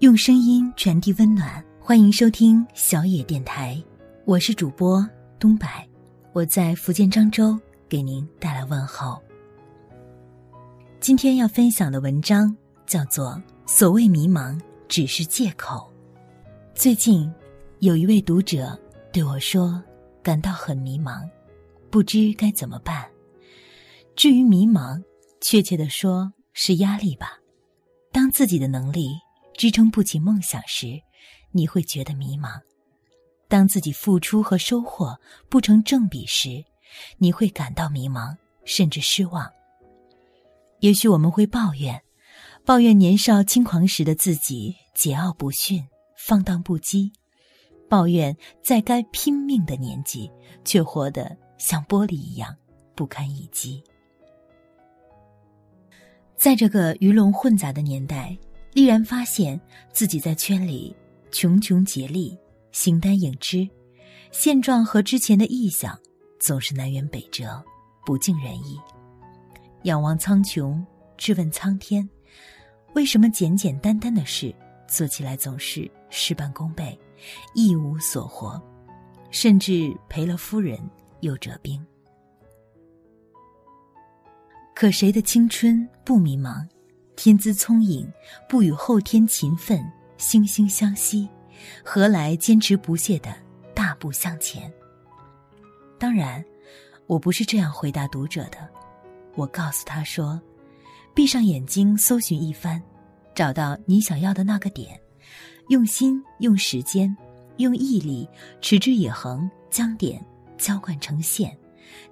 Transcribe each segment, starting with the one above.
用声音传递温暖，欢迎收听小野电台，我是主播东柏，我在福建漳州给您带来问候。今天要分享的文章叫做《所谓迷茫只是借口》。最近，有一位读者对我说，感到很迷茫，不知该怎么办。至于迷茫，确切的说是压力吧。当自己的能力支撑不起梦想时，你会觉得迷茫；当自己付出和收获不成正比时，你会感到迷茫，甚至失望。也许我们会抱怨，抱怨年少轻狂时的自己桀骜不驯、放荡不羁，抱怨在该拼命的年纪却活得像玻璃一样不堪一击。在这个鱼龙混杂的年代，毅然发现自己在圈里穷穷竭力，形单影只，现状和之前的臆想总是南辕北辙，不尽人意。仰望苍穹，质问苍天：为什么简简单单的事做起来总是事半功倍，一无所获，甚至赔了夫人又折兵？可谁的青春不迷茫？天资聪颖，不与后天勤奋惺惺相惜，何来坚持不懈的大步向前？当然，我不是这样回答读者的。我告诉他说：“闭上眼睛，搜寻一番，找到你想要的那个点，用心、用时间、用毅力，持之以恒，将点浇灌成线，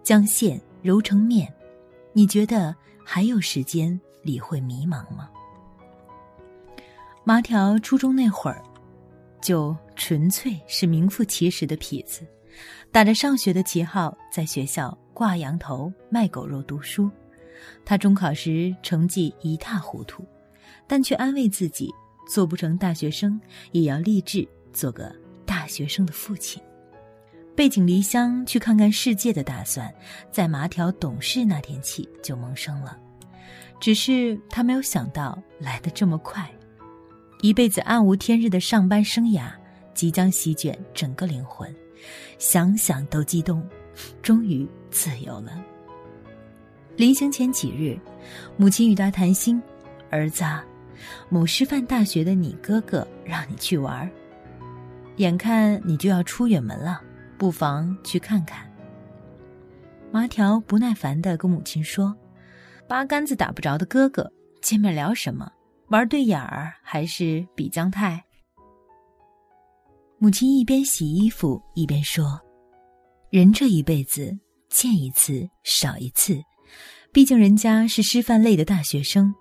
将线揉成面。”你觉得还有时间理会迷茫吗？麻条初中那会儿，就纯粹是名副其实的痞子，打着上学的旗号，在学校挂羊头卖狗肉读书。他中考时成绩一塌糊涂，但却安慰自己，做不成大学生，也要立志做个大学生的父亲。背井离乡去看看世界的打算，在麻条懂事那天起就萌生了。只是他没有想到来得这么快，一辈子暗无天日的上班生涯即将席卷整个灵魂，想想都激动，终于自由了。临行前几日，母亲与他谈心：“儿子，某师范大学的你哥哥让你去玩，眼看你就要出远门了。”不妨去看看。麻条不耐烦的跟母亲说：“八竿子打不着的哥哥，见面聊什么？玩对眼儿还是比姜太？”母亲一边洗衣服一边说：“人这一辈子见一次少一次，毕竟人家是师范类的大学生，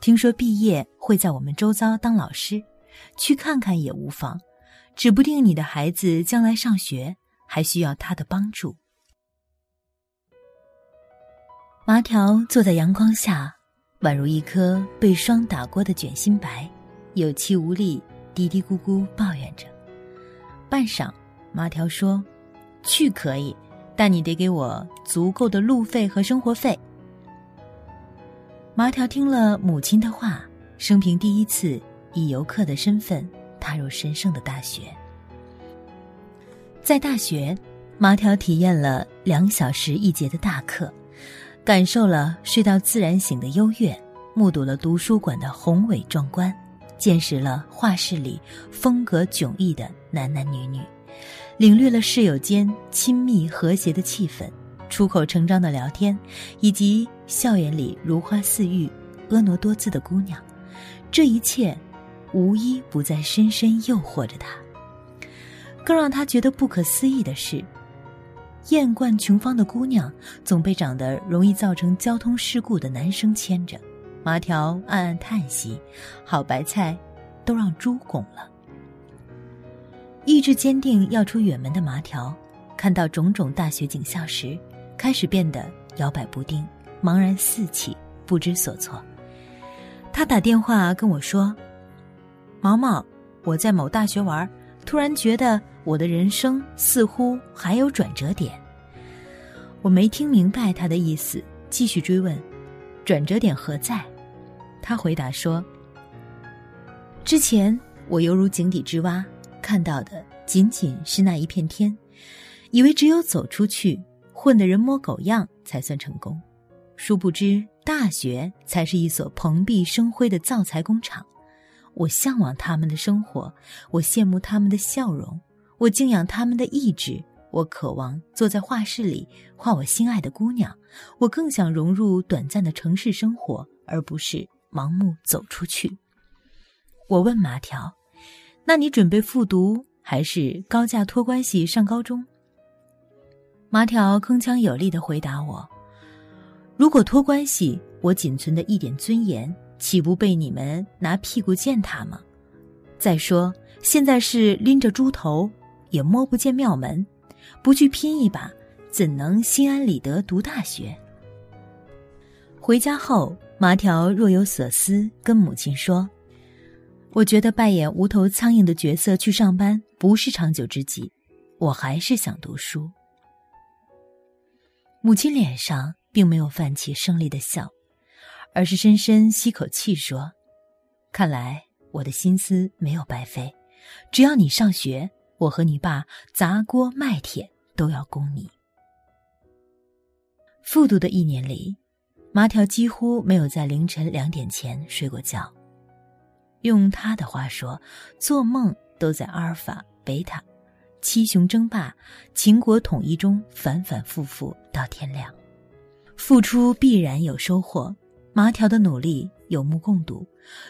听说毕业会在我们周遭当老师，去看看也无妨，指不定你的孩子将来上学。”还需要他的帮助。麻条坐在阳光下，宛如一颗被霜打过的卷心白，有气无力，嘀嘀咕咕抱怨着。半晌，麻条说：“去可以，但你得给我足够的路费和生活费。”麻条听了母亲的话，生平第一次以游客的身份踏入神圣的大学。在大学，麻条体验了两小时一节的大课，感受了睡到自然醒的优越，目睹了图书馆的宏伟壮观，见识了画室里风格迥异的男男女女，领略了室友间亲密和谐的气氛，出口成章的聊天，以及校园里如花似玉、婀娜多姿的姑娘，这一切，无一不在深深诱惑着他。更让他觉得不可思议的是，艳冠琼芳的姑娘总被长得容易造成交通事故的男生牵着。麻条暗暗叹息：好白菜，都让猪拱了。意志坚定要出远门的麻条，看到种种大学景象时，开始变得摇摆不定、茫然四起、不知所措。他打电话跟我说：“毛毛，我在某大学玩。”突然觉得我的人生似乎还有转折点。我没听明白他的意思，继续追问：“转折点何在？”他回答说：“之前我犹如井底之蛙，看到的仅仅是那一片天，以为只有走出去，混得人模狗样才算成功。殊不知，大学才是一所蓬荜生辉的造材工厂。我向往他们的生活，我羡慕他们的笑容，我敬仰他们的意志。我渴望坐在画室里画我心爱的姑娘，我更想融入短暂的城市生活，而不是盲目走出去。我问麻条：“那你准备复读，还是高价托关系上高中？”麻条铿锵有力的回答我：“如果托关系，我仅存的一点尊严，岂不被你们拿屁股践踏吗？再说，现在是拎着猪头，也摸不见庙门。”不去拼一把，怎能心安理得读大学？回家后，麻条若有所思，跟母亲说：“我觉得扮演无头苍蝇的角色去上班不是长久之计，我还是想读书。”母亲脸上并没有泛起胜利的笑，而是深深吸口气说：“看来我的心思没有白费，只要你上学。”我和你爸砸锅卖铁都要供你。复读的一年里，麻条几乎没有在凌晨两点前睡过觉。用他的话说，做梦都在阿尔法、贝塔、七雄争霸、秦国统一中反反复复到天亮。付出必然有收获，麻条的努力有目共睹，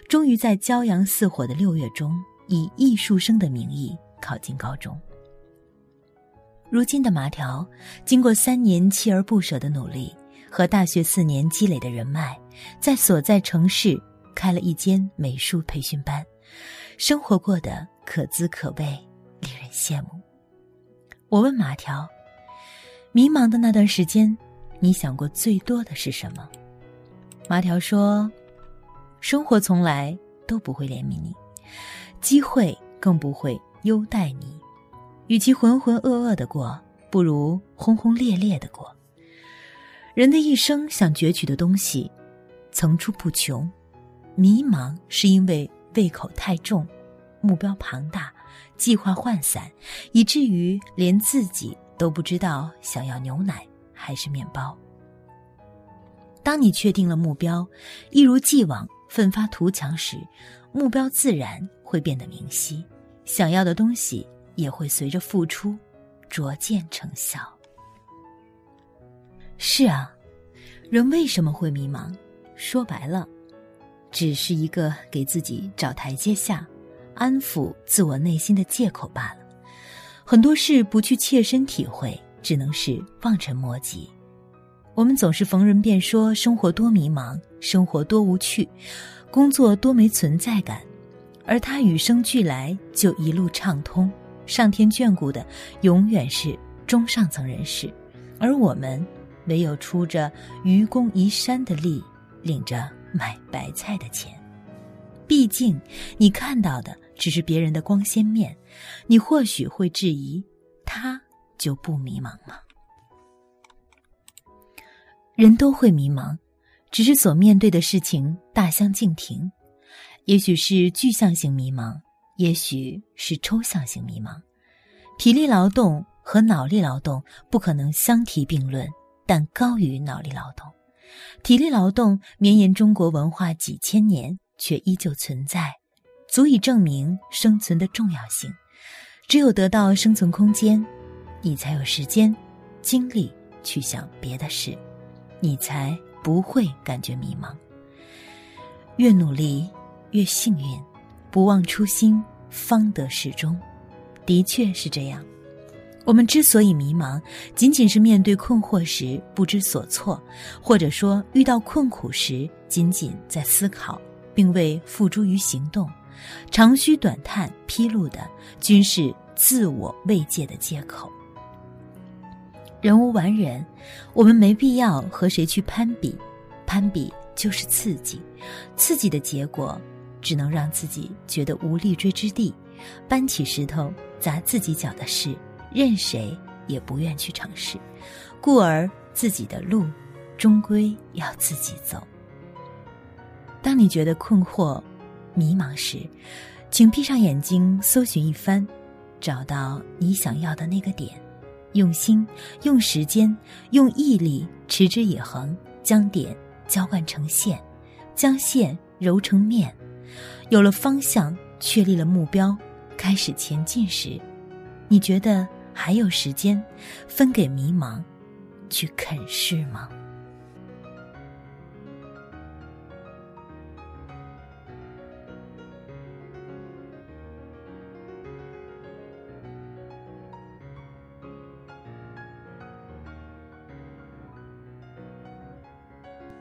终于在骄阳似火的六月中，以艺术生的名义。考进高中。如今的麻条，经过三年锲而不舍的努力和大学四年积累的人脉，在所在城市开了一间美术培训班，生活过得可滋可味，令人羡慕。我问麻条：“迷茫的那段时间，你想过最多的是什么？”麻条说：“生活从来都不会怜悯你，机会更不会。”优待你，与其浑浑噩噩的过，不如轰轰烈烈的过。人的一生想攫取的东西，层出不穷。迷茫是因为胃口太重，目标庞大，计划涣散，以至于连自己都不知道想要牛奶还是面包。当你确定了目标，一如既往奋发图强时，目标自然会变得明晰。想要的东西也会随着付出，逐渐成效。是啊，人为什么会迷茫？说白了，只是一个给自己找台阶下、安抚自我内心的借口罢了。很多事不去切身体会，只能是望尘莫及。我们总是逢人便说生活多迷茫，生活多无趣，工作多没存在感。而他与生俱来就一路畅通，上天眷顾的永远是中上层人士，而我们唯有出着愚公移山的力，领着买白菜的钱。毕竟，你看到的只是别人的光鲜面，你或许会质疑，他就不迷茫吗？人都会迷茫，只是所面对的事情大相径庭。也许是具象性迷茫，也许是抽象性迷茫。体力劳动和脑力劳动不可能相提并论，但高于脑力劳动。体力劳动绵延中国文化几千年，却依旧存在，足以证明生存的重要性。只有得到生存空间，你才有时间、精力去想别的事，你才不会感觉迷茫。越努力。越幸运，不忘初心，方得始终。的确是这样。我们之所以迷茫，仅仅是面对困惑时不知所措，或者说遇到困苦时仅仅在思考，并未付诸于行动，长吁短叹披露的均是自我慰藉的借口。人无完人，我们没必要和谁去攀比，攀比就是刺激，刺激的结果。只能让自己觉得无立锥之地，搬起石头砸自己脚的事，任谁也不愿去尝试，故而自己的路，终归要自己走。当你觉得困惑、迷茫时，请闭上眼睛，搜寻一番，找到你想要的那个点，用心、用时间、用毅力，持之以恒，将点浇灌成线，将线揉成面。有了方向，确立了目标，开始前进时，你觉得还有时间分给迷茫，去啃噬吗？